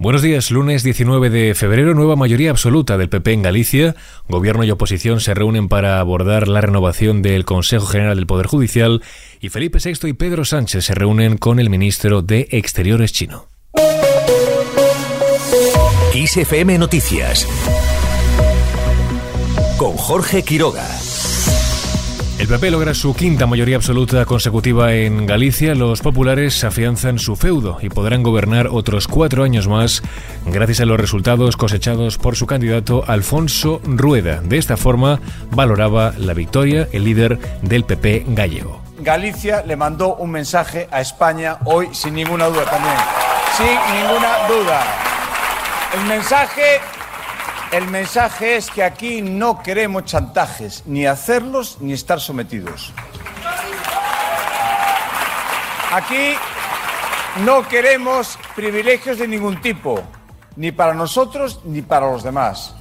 Buenos días, lunes 19 de febrero, nueva mayoría absoluta del PP en Galicia. Gobierno y oposición se reúnen para abordar la renovación del Consejo General del Poder Judicial y Felipe VI y Pedro Sánchez se reúnen con el ministro de Exteriores chino. ISFM Noticias con Jorge Quiroga. El PP logra su quinta mayoría absoluta consecutiva en Galicia. Los populares afianzan su feudo y podrán gobernar otros cuatro años más gracias a los resultados cosechados por su candidato Alfonso Rueda. De esta forma valoraba la victoria el líder del PP gallego. Galicia le mandó un mensaje a España hoy sin ninguna duda también. Sin ninguna duda. El mensaje el mensaje es que aquí no queremos chantajes, ni hacerlos ni estar sometidos. Aquí no queremos privilegios de ningún tipo, ni para nosotros ni para los demás.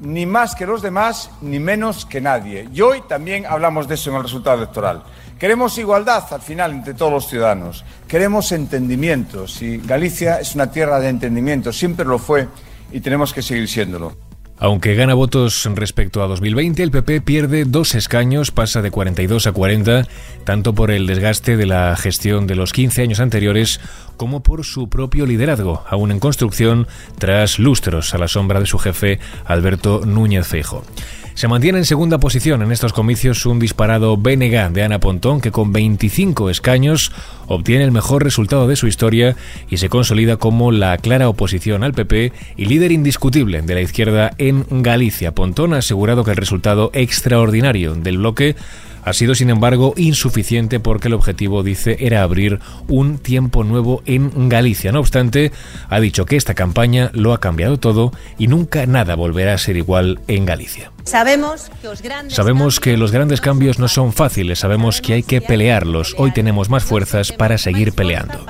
Ni más que los demás, ni menos que nadie. Y hoy también hablamos de eso en el resultado electoral. Queremos igualdad al final entre todos los ciudadanos. Queremos entendimientos. Y Galicia es una tierra de entendimiento, siempre lo fue y tenemos que seguir siéndolo. Aunque gana votos respecto a 2020, el PP pierde dos escaños, pasa de 42 a 40, tanto por el desgaste de la gestión de los 15 años anteriores como por su propio liderazgo, aún en construcción tras lustros a la sombra de su jefe Alberto Núñez Feijo. Se mantiene en segunda posición en estos comicios un disparado BNG de Ana Pontón que con 25 escaños obtiene el mejor resultado de su historia y se consolida como la clara oposición al PP y líder indiscutible de la izquierda en Galicia. Pontón ha asegurado que el resultado extraordinario del bloque ha sido, sin embargo, insuficiente porque el objetivo, dice, era abrir un tiempo nuevo en Galicia. No obstante, ha dicho que esta campaña lo ha cambiado todo y nunca nada volverá a ser igual en Galicia. Sabemos que, los grandes, sabemos que los grandes cambios no son fáciles, sabemos que hay que pelearlos. Hoy tenemos más fuerzas para seguir peleando.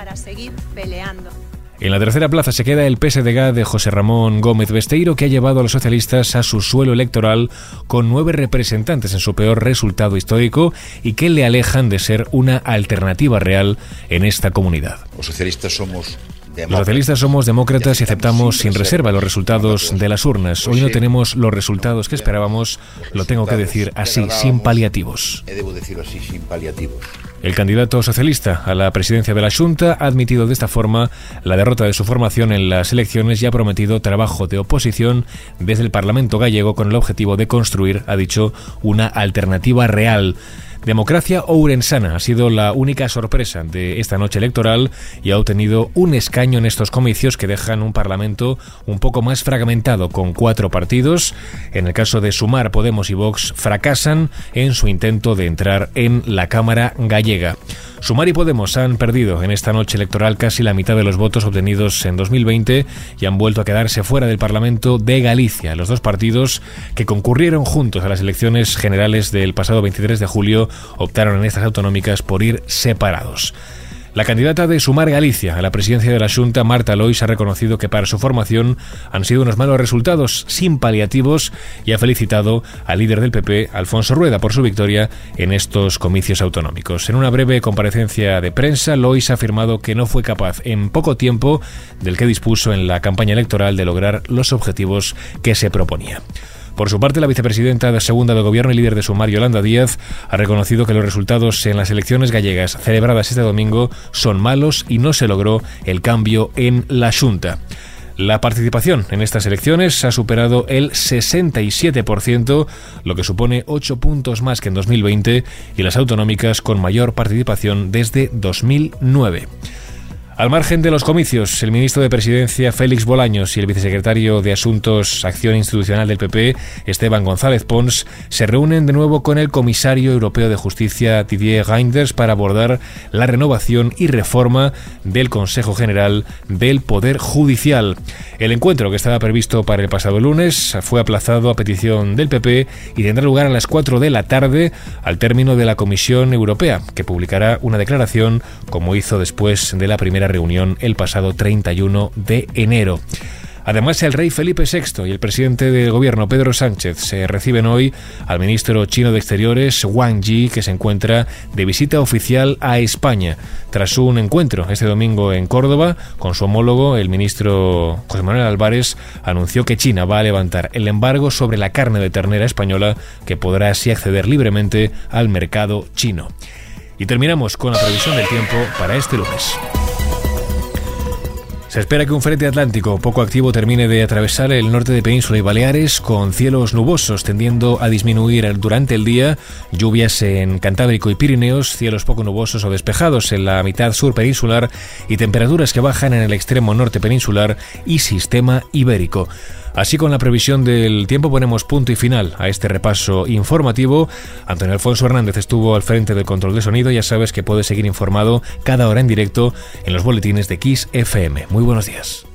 En la tercera plaza se queda el PSDG de José Ramón Gómez Besteiro, que ha llevado a los socialistas a su suelo electoral con nueve representantes en su peor resultado histórico y que le alejan de ser una alternativa real en esta comunidad. Los socialistas somos los socialistas somos demócratas y aceptamos sin reserva los resultados de las urnas. Hoy no tenemos los resultados que esperábamos, lo tengo que decir así, sin paliativos. Debo decirlo así, sin paliativos. El candidato socialista a la presidencia de la Junta ha admitido de esta forma la derrota de su formación en las elecciones y ha prometido trabajo de oposición desde el Parlamento gallego con el objetivo de construir, ha dicho, una alternativa real. Democracia Ourensana ha sido la única sorpresa de esta noche electoral y ha obtenido un escaño en estos comicios que dejan un Parlamento un poco más fragmentado con cuatro partidos. En el caso de Sumar, Podemos y Vox fracasan en su intento de entrar en la Cámara gallega. Sumar y Podemos han perdido en esta noche electoral casi la mitad de los votos obtenidos en 2020 y han vuelto a quedarse fuera del Parlamento de Galicia. Los dos partidos que concurrieron juntos a las elecciones generales del pasado 23 de julio optaron en estas autonómicas por ir separados. La candidata de Sumar Galicia a la presidencia de la Junta, Marta Lois, ha reconocido que para su formación han sido unos malos resultados sin paliativos y ha felicitado al líder del PP, Alfonso Rueda, por su victoria en estos comicios autonómicos. En una breve comparecencia de prensa, Lois ha afirmado que no fue capaz en poco tiempo del que dispuso en la campaña electoral de lograr los objetivos que se proponía. Por su parte, la vicepresidenta de segunda de Gobierno y líder de Sumar, Yolanda Díaz, ha reconocido que los resultados en las elecciones gallegas celebradas este domingo son malos y no se logró el cambio en la Junta. La participación en estas elecciones ha superado el 67%, lo que supone 8 puntos más que en 2020 y las autonómicas con mayor participación desde 2009. Al margen de los comicios, el ministro de Presidencia Félix Bolaños y el vicesecretario de Asuntos Acción Institucional del PP, Esteban González Pons, se reúnen de nuevo con el comisario europeo de Justicia Didier Reinders para abordar la renovación y reforma del Consejo General del Poder Judicial. El encuentro que estaba previsto para el pasado lunes fue aplazado a petición del PP y tendrá lugar a las 4 de la tarde al término de la Comisión Europea, que publicará una declaración como hizo después de la primera reunión el pasado 31 de enero. Además, el rey Felipe VI y el presidente del gobierno Pedro Sánchez se reciben hoy al ministro chino de Exteriores Wang Yi, que se encuentra de visita oficial a España, tras un encuentro este domingo en Córdoba con su homólogo, el ministro José Manuel Álvarez, anunció que China va a levantar el embargo sobre la carne de ternera española, que podrá así acceder libremente al mercado chino. Y terminamos con la previsión del tiempo para este lunes. Se espera que un frente atlántico poco activo termine de atravesar el norte de Península y Baleares con cielos nubosos tendiendo a disminuir durante el día, lluvias en Cantábrico y Pirineos, cielos poco nubosos o despejados en la mitad sur peninsular y temperaturas que bajan en el extremo norte peninsular y sistema ibérico. Así con la previsión del tiempo ponemos punto y final a este repaso informativo. Antonio Alfonso Hernández estuvo al frente del control de sonido. Ya sabes que puedes seguir informado cada hora en directo en los boletines de Kiss FM. Muy buenos días.